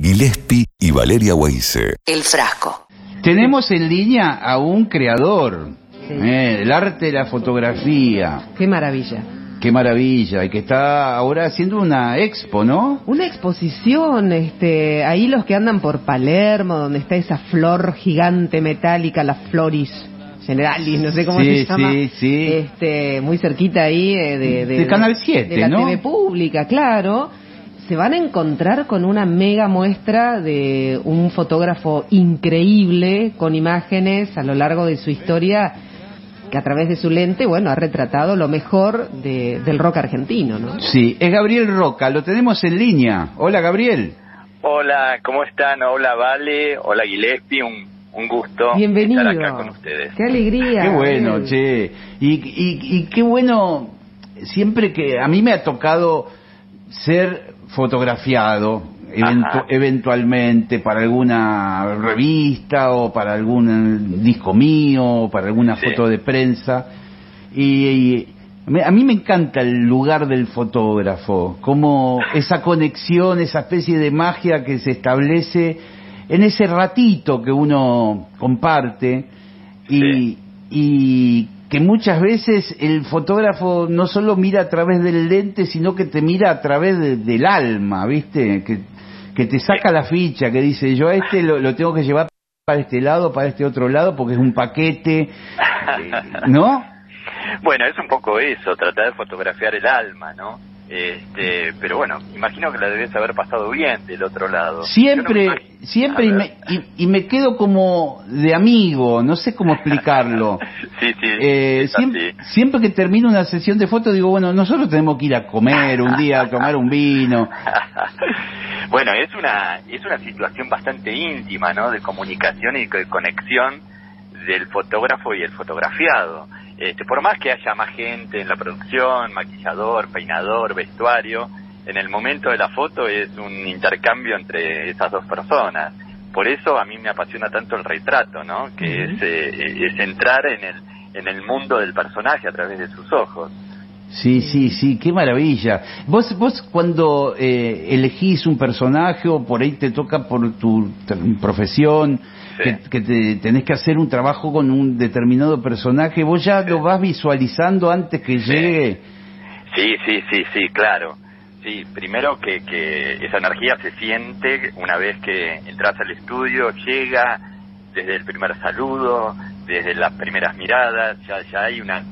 Gillespie y Valeria Weise. El frasco. Tenemos en línea a un creador Sí. eh, del arte de la fotografía. Qué maravilla. Qué maravilla. Y que está ahora haciendo una expo, ¿no? Una exposición, este, ahí los que andan por Palermo, donde está esa flor gigante metálica, la Floris Generalis, no sé cómo Sí, se llama. sí, sí. Este, muy cerquita ahí eh, de, De Canal 7, de la ¿no? TV pública, claro. Se van a encontrar con una mega muestra de un fotógrafo increíble con imágenes a lo largo de su historia que a través de su lente, bueno, ha retratado lo mejor de- del rock argentino, ¿no? Sí, es Gabriel Roca. Lo tenemos en línea. Hola, Gabriel. Hola, ¿cómo están? Hola, Vale. Hola, Gillespie. Un, un gusto Bienvenido. estar acá con ustedes. Qué alegría. Qué bueno, Gabriel. che. Y, y, y qué bueno, siempre que a mí me ha tocado ser fotografiado eventu- eventualmente para alguna revista o para algún disco mío o para alguna Sí. foto de prensa. Y, y a mí me encanta el lugar del fotógrafo, como esa conexión, esa especie de magia que se establece en ese ratito que uno comparte y, Sí. y que muchas veces el fotógrafo no solo mira a través del lente, sino que te mira a través de- del alma, ¿viste? Que, que te saca la ficha, que dice, yo a este lo, lo tengo que llevar para este lado, para este otro lado, porque es un paquete, ¿no? Bueno, es un poco eso, tratar de fotografiar el alma, ¿no? Este, pero bueno, imagino que la debes haber pasado bien del otro lado. Siempre, no me siempre, y me, y, y me quedo como de amigo, no sé cómo explicarlo. sí, sí, Eh, siempre, siempre que termino una sesión de fotos digo, bueno, nosotros tenemos que ir a comer un día, a tomar un vino. bueno, es una es una situación bastante íntima, ¿no? De comunicación y de conexión del fotógrafo y el fotografiado. Este, por más que haya más gente en la producción, maquillador, peinador, vestuario, en el momento de la foto es un intercambio entre esas dos personas. Por eso a mí me apasiona tanto el retrato, ¿no? Que es, eh, es entrar en el, en el mundo del personaje a través de sus ojos. Sí, sí, sí, qué maravilla. Vos, vos cuando eh, elegís un personaje o por ahí te toca por tu profesión, Sí. que, que te tenés que hacer un trabajo con un determinado personaje, vos ya lo vas visualizando antes que llegue. Sí, sí, sí, sí, claro. Sí, primero que, que esa energía se siente una vez que entras al estudio, llega desde el primer saludo, desde las primeras miradas, ya, ya hay una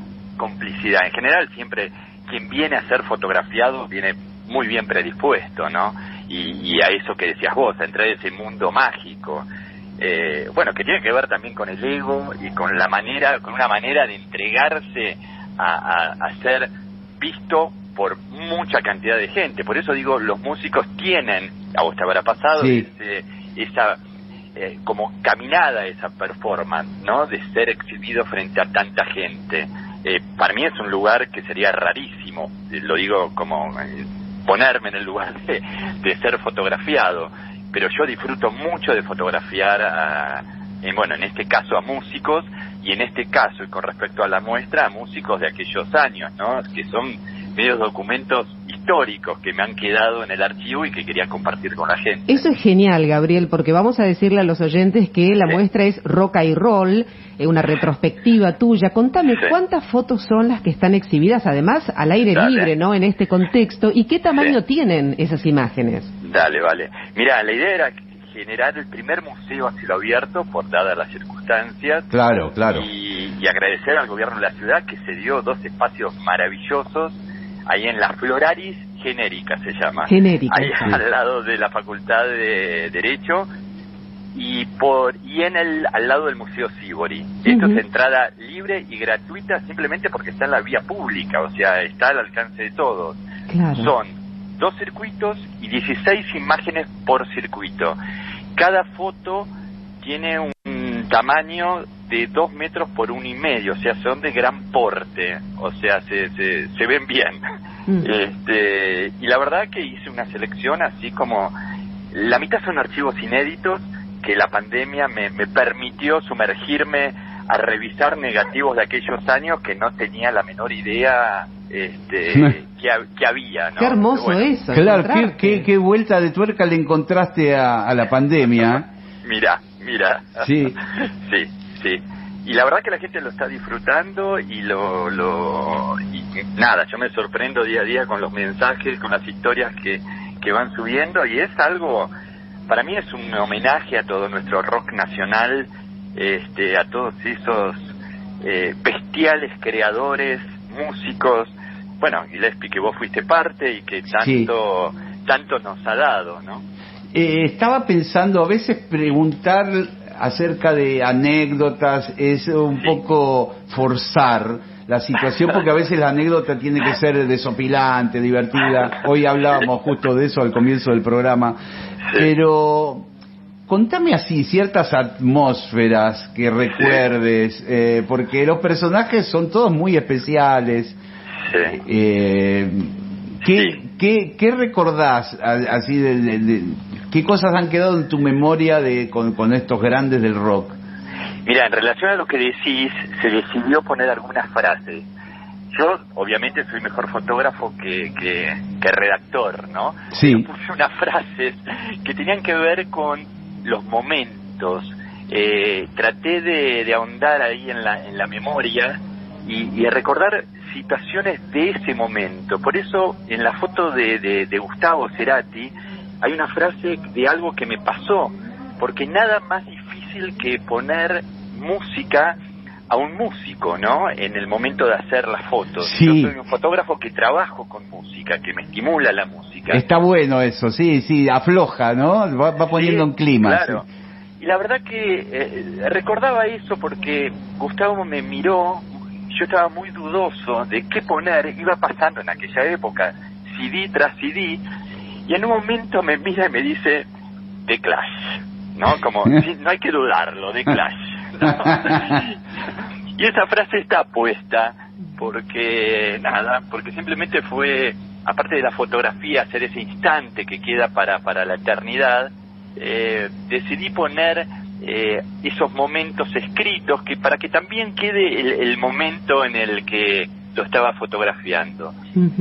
complicidad. En general siempre quien viene a ser fotografiado viene muy bien predispuesto, ¿no? Y, y a eso que decías vos, a entrar a ese mundo mágico. Eh, bueno, que tiene que ver también con el ego y con la manera, con una manera de entregarse a, a, a ser visto por mucha cantidad de gente. Por eso digo, los músicos tienen, a vos te habrá pasado, Sí. ese- esa eh, como caminada, esa performance, ¿no? De ser exhibido frente a tanta gente. Eh, para mí es un lugar que sería rarísimo, eh, lo digo como eh, ponerme en el lugar de, ser fotografiado, pero yo disfruto mucho de fotografiar a, en, bueno, en este caso a músicos y en este caso y con respecto a la muestra a músicos de aquellos años, ¿no? Que son medios documentos históricos que me han quedado en el archivo y que quería compartir con la gente. Eso es genial, Gabriel, porque vamos a decirle a los oyentes que la Sí. muestra es Roca y Roll, eh, una retrospectiva tuya. Contame Sí. cuántas fotos son las que están exhibidas, además al aire Dale. libre, ¿no? En este contexto, y qué tamaño Sí. tienen esas imágenes. Dale, vale. Mira, la idea era generar el primer museo a cielo abierto por dadas las circunstancias Claro, claro. y, y agradecer al gobierno de la ciudad que se dio dos espacios maravillosos ahí en la Floraris Genérica se llama. Genérica, Ahí sí. al lado de la Facultad de Derecho y por y en el al lado del Museo Sibori. Esto es entrada libre y gratuita simplemente porque está en la vía pública, o sea, está al alcance de todos. Claro. Son dos circuitos y 16 imágenes por circuito. Cada foto tiene un tamaño de dos metros por uno y medio, o sea, son de gran porte, o sea, se, se, se ven bien. Mm. Este, y la verdad que hice una selección así como, la mitad son archivos inéditos que la pandemia me, me permitió sumergirme a revisar negativos de aquellos años que no tenía la menor idea este, que, que, había. ¿no? Qué hermoso eso. Claro, qué, qué, qué, vuelta de tuerca le encontraste a, a la pandemia. mira, mira. Sí. sí, sí. Y la verdad que la gente lo está disfrutando y lo, lo y nada, yo me sorprendo día a día con los mensajes, con las historias que, que van subiendo y es algo, para mí es un homenaje a todo nuestro rock nacional, este, a todos esos eh, bestiales creadores, músicos, bueno, Gillespie que vos fuiste parte y que tanto, tanto nos ha dado, ¿no? Eh, estaba pensando a veces preguntar acerca de anécdotas es un poco forzar la situación porque a veces la anécdota tiene que ser desopilante, divertida. Hoy hablábamos justo de eso al comienzo del programa. Pero contame así ciertas atmósferas que recuerdes, eh, porque los personajes son todos muy especiales. Eh, ¿qué, qué, ¿Qué recordás así de, ¿Qué cosas han quedado en tu memoria de, con, estos grandes del rock? Mira, en relación a lo que decís, se decidió poner algunas frases. Yo, obviamente, soy mejor fotógrafo que, que, redactor, ¿no? Sí. puse unas frases que tenían que ver con los momentos. Eh, traté de, ahondar ahí en la, en la memoria y, y recordar situaciones de ese momento. Por eso, en la foto de, de, de Gustavo Cerati, hay una frase de algo que me pasó, porque nada más difícil que poner música a un músico, ¿no? En el momento de hacer las fotos. Sí. Yo soy un fotógrafo que trabajo con música, que me estimula la música. Está bueno eso, sí, sí, afloja, ¿no? Va, poniendo un clima. Claro. Y la verdad que eh, recordaba eso porque Gustavo me miró, yo estaba muy dudoso de qué poner, iba pasando en aquella época, CD tras CD, y en un momento me mira y me dice, The Clash, ¿no? Como, no hay que dudarlo, The Clash. y esa frase está puesta porque, nada, porque simplemente fue, aparte de la fotografía, hacer ese instante que queda para, para la eternidad, eh, decidí poner eh, esos momentos escritos que para que también quede el, el momento en el que lo estaba fotografiando.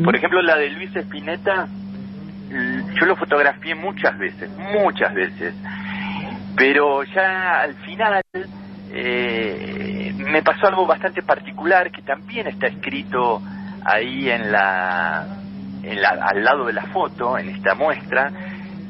Por ejemplo, la de Luis Espineta, yo lo fotografié muchas veces, muchas veces, pero ya al final eh, me pasó algo bastante particular que también está escrito ahí en la, en la, al lado de la foto, en esta muestra,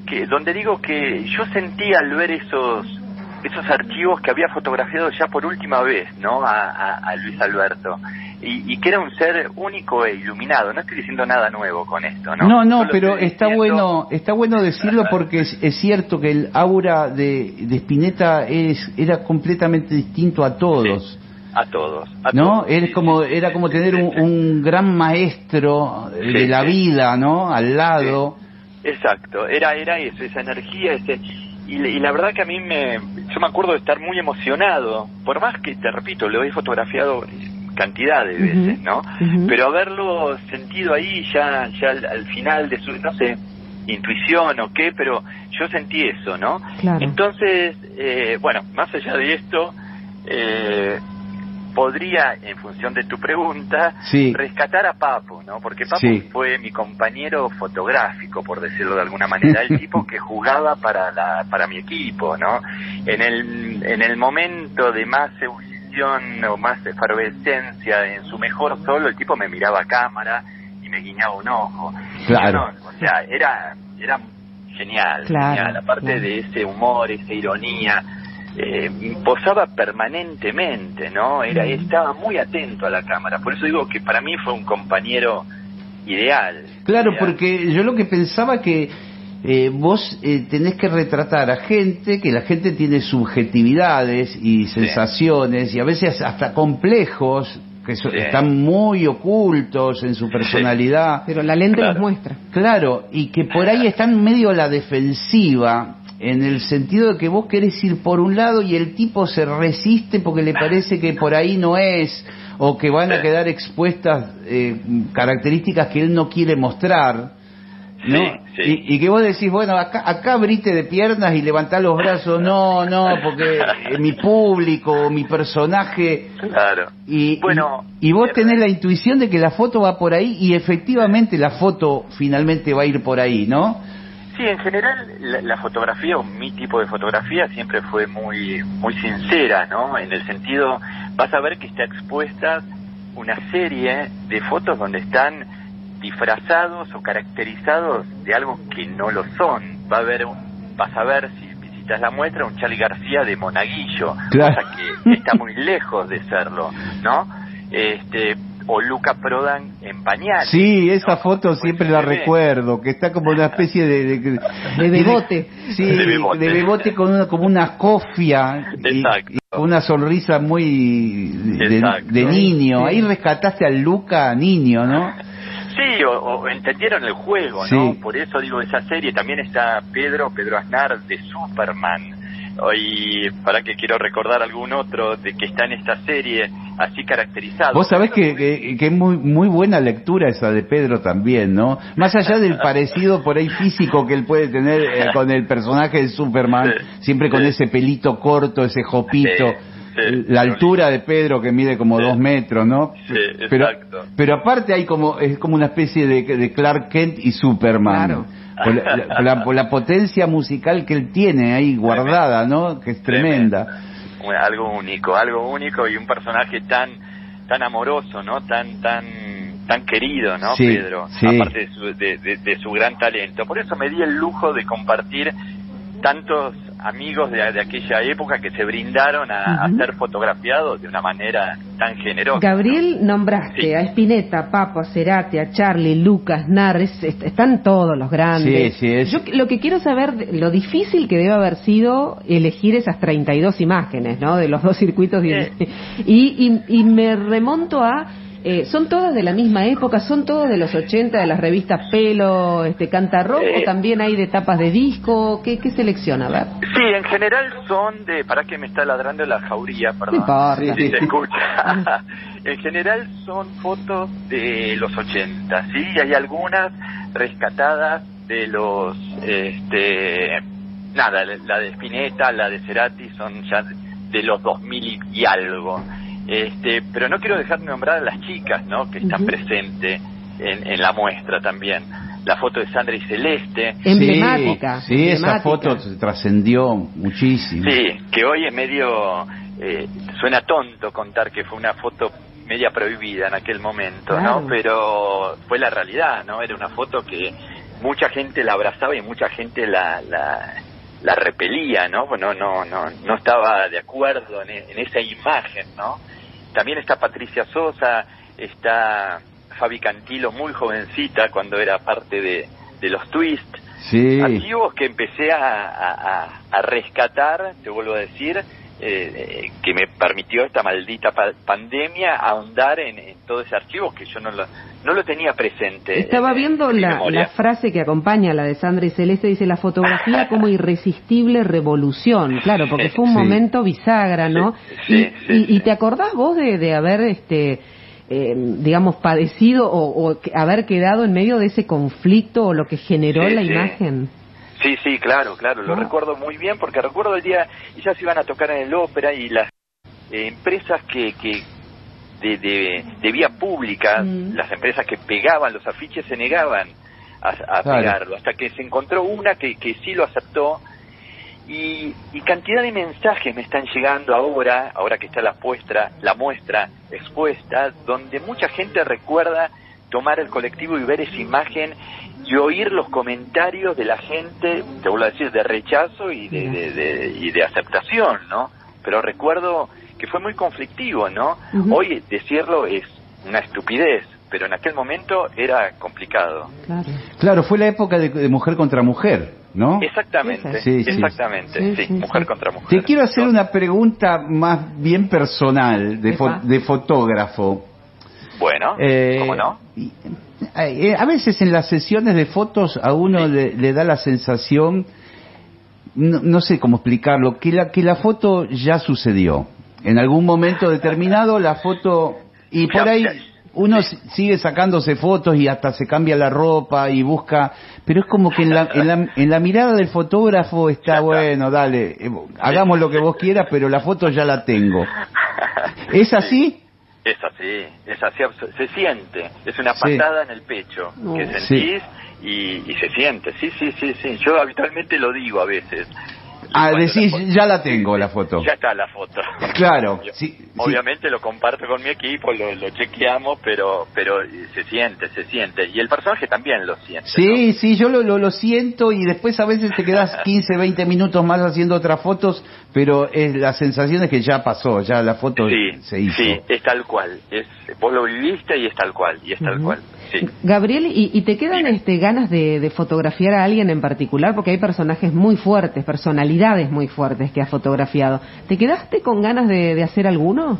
que donde digo que yo sentí al ver esos esos archivos que había fotografiado ya por última vez, ¿no? a Luis Alberto y, que era un ser único e iluminado. No estoy diciendo nada nuevo con esto, ¿no? No, no, pero está bueno, está bueno decirlo porque es, cierto que el aura de, de Spinetta es, era completamente distinto a todos. A todos. ¿No? como, era como tener un, gran maestro de la vida, ¿no? Al lado. Exacto, era, era eso, esa energía, ese, y, y, la verdad que a mí me, yo me acuerdo de estar muy emocionado, por más que, te repito, lo he fotografiado cantidad de veces, ¿no? Pero haberlo sentido ahí ya, ya al, final de su, no sé, intuición o qué, pero yo sentí eso, ¿no? Entonces, eh, bueno, más allá de esto, eh, podría, en función de tu pregunta, rescatar a Papo, ¿no? Porque Papo fue mi compañero fotográfico, por decirlo de alguna manera, el tipo que jugaba para la, para mi equipo, ¿no? En el, en el momento de más o más efervescencia en su mejor solo, el tipo me miraba a cámara y me guiñaba un ojo. Claro. o sea, era, era genial, genial. Aparte de ese humor, esa ironía, eh, posaba permanentemente, ¿no? Era, estaba muy atento a la cámara. Por eso digo que para mí fue un compañero ideal. Claro, porque yo lo que pensaba que eh, vos eh, tenés que retratar a gente, que la gente tiene subjetividades y sensaciones y a veces hasta complejos que están muy ocultos en su personalidad. Pero la lente los muestra. Claro, y que por ahí están medio a la defensiva en el sentido de que vos querés ir por un lado y el tipo se resiste porque le parece que por ahí no es o que van a quedar expuestas eh, características que él no quiere mostrar ¿no? Sí, sí. Y, y que vos decís, bueno, acá, acá abrite de piernas y levantá los brazos, no, no, porque eh, mi público, mi personaje, Claro. y, Bueno, y, y vos eh, tenés la intuición de que la foto va por ahí y efectivamente la foto finalmente va a ir por ahí, ¿no? Sí, en general la, la fotografía o mi tipo de fotografía siempre fue muy muy sincera, ¿no? En el sentido, vas a ver que está expuesta una serie de fotos donde están disfrazados o caracterizados de algo que no lo son. Va a haber, un- vas a ver si visitas la muestra un Charlie García de Monaguillo, Claro. cosa que está muy lejos de serlo, ¿no? Este o Luca Prodan en pañales. Sí, esa ¿no? foto Pues siempre la recuerdo, que está como una especie de... De, De bebote. Sí, De de bebote. con una, como una cofia y, Exacto. y con una sonrisa muy de, niño. Sí. Ahí rescataste al Luca niño, ¿no? Sí, o, o entendieron el juego, ¿no? Sí. Por eso digo, esa serie también está Pedro, Pedro Aznar de Superman. Y para que quiero recordar algún otro de que está en esta serie así caracterizado. Vos sabés que, que, que es muy, muy buena lectura esa de Pedro también, ¿no? Más allá del parecido por ahí físico que él puede tener eh, con el personaje de Superman, Sí, siempre con sí. ese pelito corto, ese jopito, Sí, sí. la altura de Pedro que mide como Sí. dos metros, ¿no? Sí, pero, exacto. pero aparte hay como, es como una especie de, de Clark Kent y Superman. Claro. Por la, por la- por la potencia musical que él tiene ahí guardada, ¿no? Que es tremenda. Algo único, algo único y un personaje tan tan amoroso, ¿no? Tan tan tan querido, ¿no? Sí, Pedro, sí. aparte de su, de, de- de su gran talento. Por eso me di el lujo de compartir tantos amigos de, de aquella época que se brindaron a, a Ujú. ser fotografiados de una manera tan generosa. Gabriel, nombraste Sí. a Spinetta, Papo, a Cerati, a Charlie, Lucas, Nar, es- est- están todos los grandes. Sí, sí, es- Yo lo que quiero saber, lo difícil que debe haber sido elegir esas 32 imágenes, ¿no? De los dos circuitos. y- Sí. Y, y, y me remonto a... eh, ¿Son todas de la misma época? ¿Son todas de los 80 de las revistas Pelo, este, Canta Rock? Eh. ¿O también hay de tapas de disco? ¿Qué, qué selecciona? A ver. Sí, en general son de... ¿Para que me está ladrando la jauría? Perdón. importa. Si se escucha. en general son fotos de los 80, ¿sí? Y hay algunas rescatadas de los... este Nada, la de Spinetta, la de Cerati son ya de los 2000 y algo. Este, pero no quiero dejar de nombrar a las chicas, ¿no? Que están Ujú. presentes en, en la muestra también. La foto de Sandra y Celeste, Emblemática. Sí, sí, esa foto se trascendió muchísimo. Sí, que hoy es medio, eh, suena tonto contar que fue una foto media prohibida en aquel momento, Claro. ¿no? Pero fue la realidad, ¿no? Era una foto que mucha gente la abrazaba y mucha gente la, la, la repelía, ¿no? Bueno, no, no, no estaba de acuerdo en, en esa imagen, ¿no? También está Patricia Sosa, está Fabi Cantilo, muy jovencita cuando era parte de, de los Twists, Sí. archivos que empecé a- a- a rescatar, te vuelvo a decir, eh, eh, que me permitió esta maldita pa- pandemia ahondar en, en todo ese archivo que yo no lo, no lo tenía presente. Estaba en- viendo en la, frase que acompaña a la de Sandra y Celeste, dice la fotografía como irresistible revolución, claro, porque fue un Sí. momento bisagra, ¿no? Sí, y, sí, y- sí. y te acordás vos de, de haber, este, eh, digamos, padecido o, o que- haber quedado en medio de ese conflicto o lo que generó Sí, la sí. imagen? Sí, sí, claro, claro, lo Ah. recuerdo muy bien porque recuerdo el día, ellas iban a tocar en el ópera y las eh, empresas que, que de, de, de vía pública, Mm. las empresas que pegaban los afiches se negaban a, a Claro. pegarlo, hasta que se encontró una que, que sí lo aceptó y, y cantidad de mensajes me están llegando ahora, ahora que está la muestra, la muestra expuesta, donde mucha gente recuerda tomar el colectivo y ver esa imagen y oír los comentarios de la gente, te vuelvo a decir, de rechazo y de, de- de- y de aceptación, ¿no? Pero recuerdo que fue muy conflictivo, ¿no? Hoy decirlo es una estupidez, pero en aquel momento era complicado. Claro. Claro, fue la época de, de mujer contra mujer, ¿no? Exactamente, Sí, sí. exactamente, Sí, sí, sí, mujer sí. contra mujer. Te quiero hacer ¿no? una pregunta más bien personal, de, fo- Epa. de fotógrafo. Bueno, Eh, ¿cómo no? y- eh, a veces en las sesiones de fotos a uno Sí. le, le da la sensación, no, no sé cómo explicarlo, que la, que la foto ya sucedió. En algún momento determinado la foto, y por ahí uno si- sigue sacándose fotos y hasta se cambia la ropa y busca, pero es como que en la, en la, en la mirada del fotógrafo está. bueno, dale, eh, hagamos lo que vos quieras, pero la foto ya la tengo. ¿Es así? Es así, es así, se siente, es una Sí. patada en el pecho No. que sentís y, y se siente, sí, sí, sí, sí, yo habitualmente lo digo a veces. Ah, decís, la ya la tengo la foto. Ya está la foto. Claro, Obvio- sí, sí. Obviamente lo comparto con mi equipo, lo, lo chequeamos, pero pero se siente, se siente. Y el personaje también lo siente. Sí, sí, yo lo, lo, lo siento y después a veces te quedas 15, 20 minutos más haciendo otras fotos, pero es, la sensación es que ya pasó, ya la foto se hizo. sí, es tal cual. Es, vos lo viviste y es tal cual, y es tal cual. Sí. Gabriel, ¿y, y te quedan este, ganas de, de fotografiar a alguien en particular? Porque hay personajes muy fuertes, personalidades muy fuertes que has fotografiado. ¿Te quedaste con ganas de, de hacer alguno?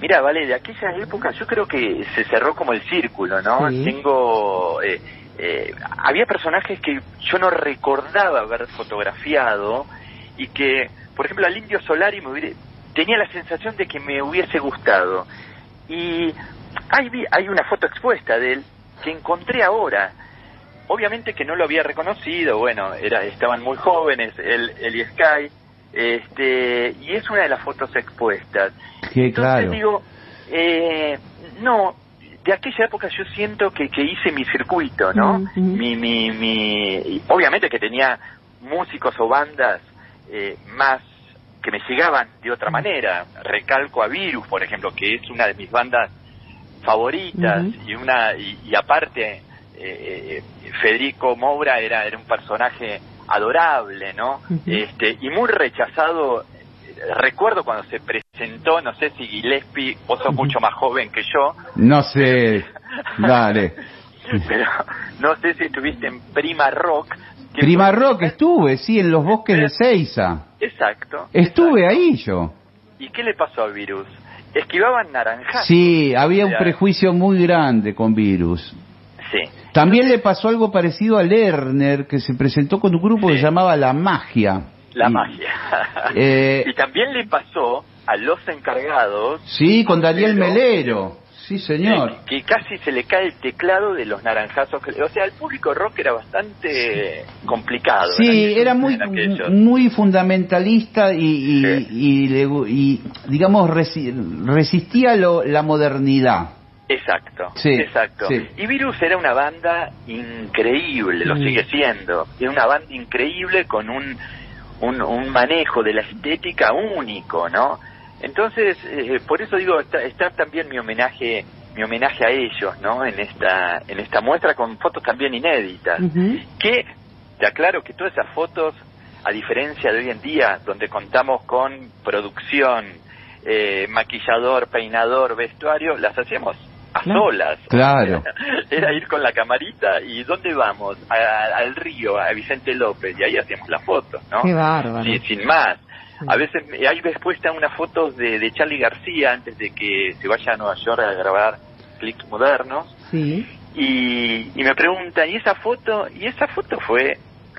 Mira, vale, de aquella época yo creo que se cerró como el círculo, ¿no? Sí. Tengo... eh, eh, había personajes que yo no recordaba haber fotografiado y que, por ejemplo, al Indio Solari me hubiera- tenía la sensación de que me hubiese gustado. Y hay, vi- hay una foto expuesta de él que encontré ahora. Obviamente que no lo había reconocido, bueno, era, estaban muy jóvenes, él, él y Sky, este, y es una de las fotos expuestas. Que Entonces claro. digo, eh, no, de aquella época yo siento que, que hice mi circuito, ¿no? Mi, mi, mi, obviamente que tenía músicos o bandas eh, más que me llegaban de otra manera. Recalco a Virus, por ejemplo, que es una de mis bandas favoritas y una y, y aparte eh, eh, Federico Moura era, era un personaje adorable, ¿no? Este y muy rechazado. Recuerdo cuando se presentó, no sé si Gillespie, vos sos mucho más joven que yo, No sé, dale. pero no sé si estuviste en Prima Rock. que Prima fue- Rock estuve, sí, en los bosques de Ceiza. Exacto. Estuve exacto. ahí yo. ¿Y qué le pasó al virus? Esquivaban naranjas. Sí, había un prejuicio muy grande con virus. Sí. También le pasó algo parecido a Lerner, que se presentó con un grupo que se llamaba La Magia. La Y- magia. Eh, y también le pasó a los encargados Sí, con Daniel Melero. Sí, señor. eh, que casi se le cae el teclado de los naranjazos. que- O sea, el público rock era bastante complicado. Sí, era muy muy fundamentalista y, y, Sí. y y, digamos, resi- resistía lo- la modernidad. Exacto, Sí, exacto. sí. Y Virus era una banda increíble, lo sigue siendo. Era una banda increíble con un, un, un manejo de la estética único, ¿no? Entonces, eh, por eso digo, está, está también mi homenaje mi homenaje a ellos, ¿no? En esta en esta muestra con fotos también inéditas. Que te aclaro que todas esas fotos, a diferencia de hoy en día, donde contamos con producción, eh, maquillador, peinador, vestuario, las hacíamos a Claro. solas. Claro. Era ir con la camarita y ¿dónde vamos? A- al río, a Vicente López, y ahí hacíamos las fotos, ¿no? Qué bárbaro. Sí, sin más. A veces hay después están unas fotos de, de Charlie García antes de que se vaya a Nueva York a grabar clips modernos Sí. y, y me preguntan, ¿y esa foto? Y esa foto fue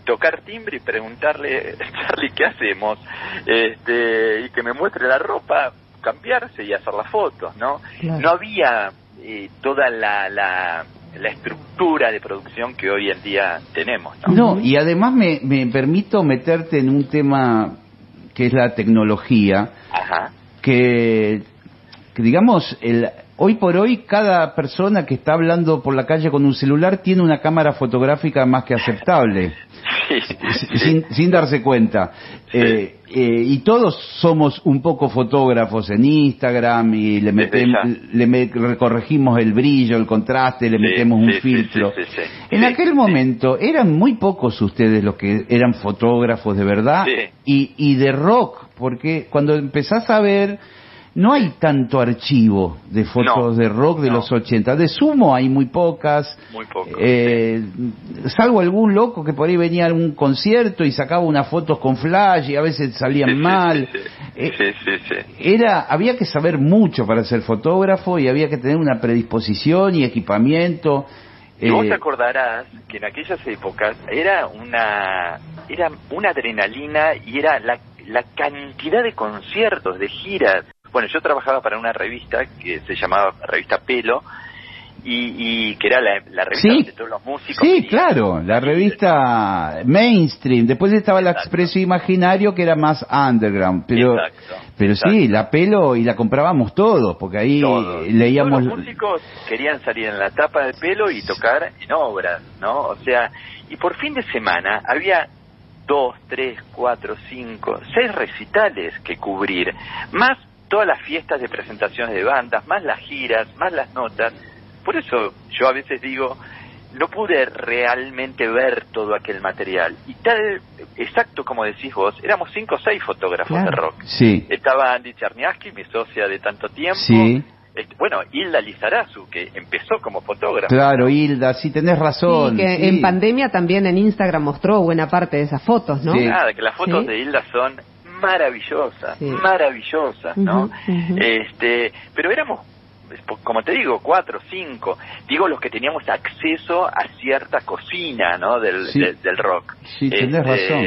tocar timbre y preguntarle, Charlie, ¿qué hacemos? Este, y que me muestre la ropa, cambiarse y hacer las fotos, ¿no? Claro. No había eh, toda la, la, la estructura de producción que hoy en día tenemos, ¿no? No, y además me, me permito meterte en un tema que es la tecnología, Ajá. que, que digamos, el, hoy por hoy cada persona que está hablando por la calle con un celular tiene una cámara fotográfica más que aceptable. Sí, sí. sin, sin darse cuenta. Sí. Eh, eh, y todos somos un poco fotógrafos en Instagram y le, Desde metem- ya. le me- recorregimos el brillo, el contraste, le metemos un filtro. En aquel momento eran muy pocos ustedes los que eran fotógrafos de verdad y, y de rock, porque cuando empezás a ver... No hay tanto archivo de fotos No, de rock de no. los 80. De sumo hay muy pocas. Muy Eh, salvo algún loco que por ahí venía a un concierto y sacaba unas fotos con flash y a veces salían Sí, mal. sí, sí. Eh, sí. Era, había que saber mucho para ser fotógrafo y había que tener una predisposición y equipamiento. Y vos Eh, te acordarás que en aquellas épocas era una era una adrenalina y era la, la cantidad de conciertos, de giras. Bueno, yo trabajaba para una revista que se llamaba Revista Pelo, y, y que era la, la revista Sí. de todos los músicos. Sí, claro, la revista mainstream. Después estaba el. Expreso Imaginario, que era más underground. Pero, Exacto, pero sí, la pelo y la comprábamos todos, porque ahí Todos. leíamos. Todos los músicos querían salir en la tapa del pelo y tocar en obras, ¿no? O sea, y por fin de semana había dos, tres, cuatro, cinco, seis recitales que cubrir, más todas las fiestas de presentaciones de bandas, más las giras, más las notas. Por eso yo a veces digo, no pude realmente ver todo aquel material. Y tal, exacto como decís vos, éramos cinco o seis fotógrafos Claro. de rock. Sí, Estaba Andy Czerniawski, mi socia de tanto tiempo. sí, Este, bueno, Hilda Lizarazu, que empezó como fotógrafa. claro, Hilda, sí, tenés razón. Sí, que sí. en pandemia también en Instagram mostró buena parte de esas fotos, ¿no? Sí. Nada, que las fotos Sí. de Hilda son maravillosas, Sí. maravillosas, ¿no? Este, pero éramos, como te digo, cuatro, cinco. Digo los que teníamos acceso a cierta cocina, ¿no? Del, Sí. del, del rock. Sí, tenés razón.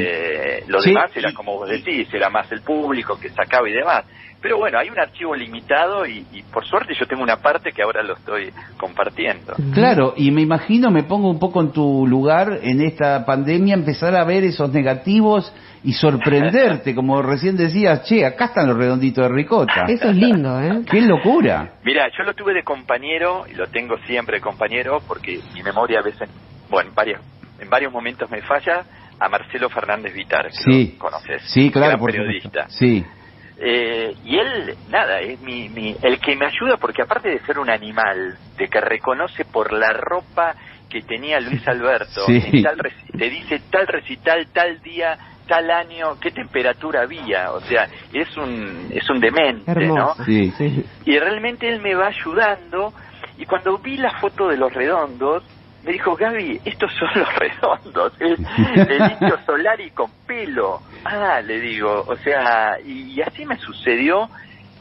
Lo Sí. demás era como vos decís, era más el público que sacaba y demás. Pero bueno, hay un archivo limitado y, y por suerte yo tengo una parte que ahora lo estoy compartiendo. Claro, y me imagino, me pongo un poco en tu lugar en esta pandemia, empezar a ver esos negativos y sorprenderte, como recién decías, che, acá están los redonditos de ricota. Eso es lindo, ¿eh? ¡Qué locura! Mira, yo lo tuve de compañero y lo tengo siempre de compañero porque mi memoria a veces, bueno, en varios, en varios momentos me falla, a Marcelo Fernández Vitar, que Sí, lo conoces. sí, claro, gran por periodista. supuesto. Sí, Eh, y él, nada, es mi, mi, el que me ayuda porque aparte de ser un animal, de que reconoce por la ropa que tenía Luis Alberto, Sí. en tal te dice tal recital, tal día, tal año, qué temperatura había, o sea, es un, es un demente, ¿no? Hermoso. Sí. Sí. y realmente él me va ayudando y cuando vi la foto de los redondos me dijo Gaby estos son los redondos el, el indio Solari con pelo ah le digo o sea y, y así me sucedió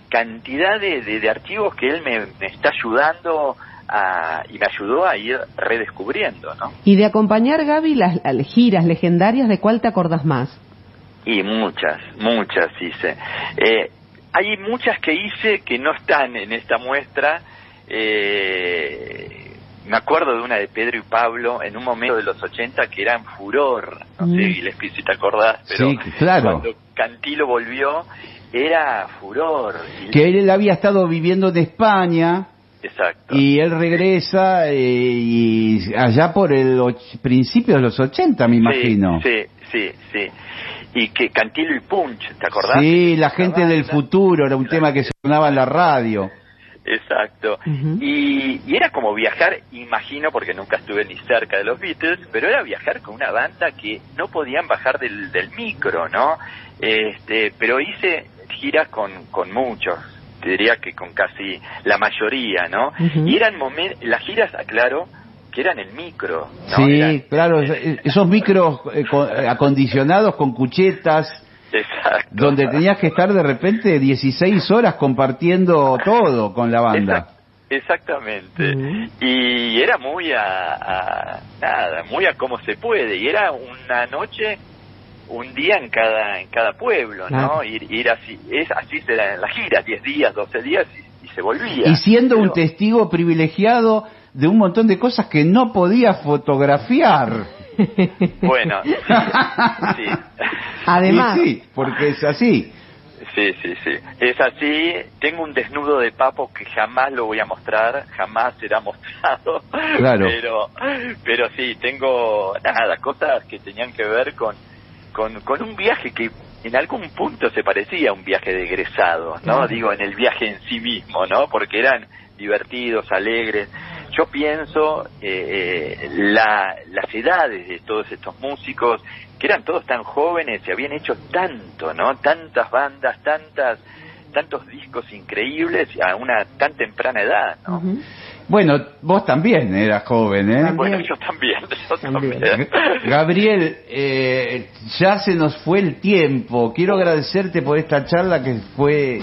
cantidad de, de- de archivos que él me, me está ayudando a, y me ayudó a ir redescubriendo no Y de acompañar, Gaby, las, las giras legendarias, ¿de cuál te acordás más? Y muchas, muchas hice. Eh, hay muchas que hice que no están en esta muestra. Eh, me acuerdo de una de Pedro y Pablo en un momento de los 80 que eran furor. No Mm. sé, Gillespie, si te acordás, pero Sí, claro. cuando Cantilo volvió era furor. Y- Que él había estado viviendo en España Exacto. y él regresa eh, y allá por el principio de los 80, me imagino. Sí, sí, sí, sí. Y que Cantilo y Punch, ¿te acordás? Sí, la gente del futuro, era un tema que sonaba en la radio. Exacto. Y, y era como viajar, imagino, porque nunca estuve ni cerca de los Beatles, pero era viajar con una banda que no podían bajar del, del micro, ¿no? Este, pero hice giras con, con muchos, te diría que con casi la mayoría, ¿no? Y eran momentos, las giras, aclaro, que eran el micro, ¿no? Sí, Eran- claro, es- esos micros eh, co- eh, acondicionados con cuchetas, Exacto. donde tenías que estar de repente 16 horas compartiendo todo con la banda. Exact- Exactamente. Y era muy a, a- nada, muy a cómo se puede. Y era una noche, un día en cada en cada pueblo, ¿no? Ir, ir así, es así será en la gira, 10 días, 12 días y, y se volvía. Y siendo un testigo privilegiado de un montón de cosas que no podía fotografiar. Bueno, sí, sí. Además, Y sí, porque es así. Sí, sí, sí. Es así. Tengo un desnudo de papo que jamás lo voy a mostrar, jamás será mostrado. Claro. Pero, pero sí, tengo nada, cosas que tenían que ver con, con, con un viaje que en algún punto se parecía a un viaje de egresados, ¿no? Digo, en el viaje en sí mismo, ¿no? Porque eran divertidos, alegres. Yo pienso eh, eh, la, las edades de todos estos músicos, que eran todos tan jóvenes y habían hecho tanto, ¿no? Tantas bandas, tantas tantos discos increíbles a una tan temprana edad, ¿no? Bueno, vos también eras joven, ¿eh? También. Bueno, yo también, yo También. también. Gabriel, eh, ya se nos fue el tiempo. Quiero agradecerte por esta charla que fue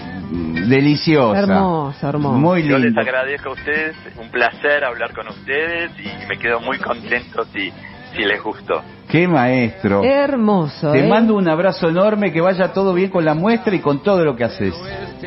deliciosa. Hermoso, hermoso. Muy Yo les lindo. agradezco a ustedes, un placer hablar con ustedes y me quedo muy contento si, si les gustó. Qué maestro. Hermoso. Te ¿eh? mando un abrazo enorme, que vaya todo bien con la muestra y con todo lo que haces.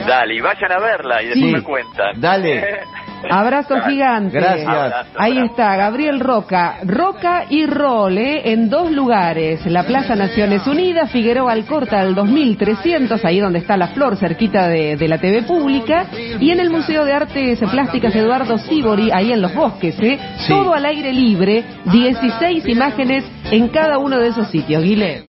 Dale, y vayan a verla y después Sí. me cuentan. Dale. Abrazo Dale. gigante. Gracias. Abrazo, Ahí abrazo. está, Gabriel Roca. Roca y Role en dos lugares. La Plaza Naciones Unidas, Figueroa Alcorta al 2300, ahí donde está la flor, cerquita de, de la TV pública. Y en el Museo de Artes Plásticas Eduardo Sibori, ahí en Los Bosques, ¿eh? Sí. Todo al aire libre, 16 imágenes en cada uno de esos sitios, Guile.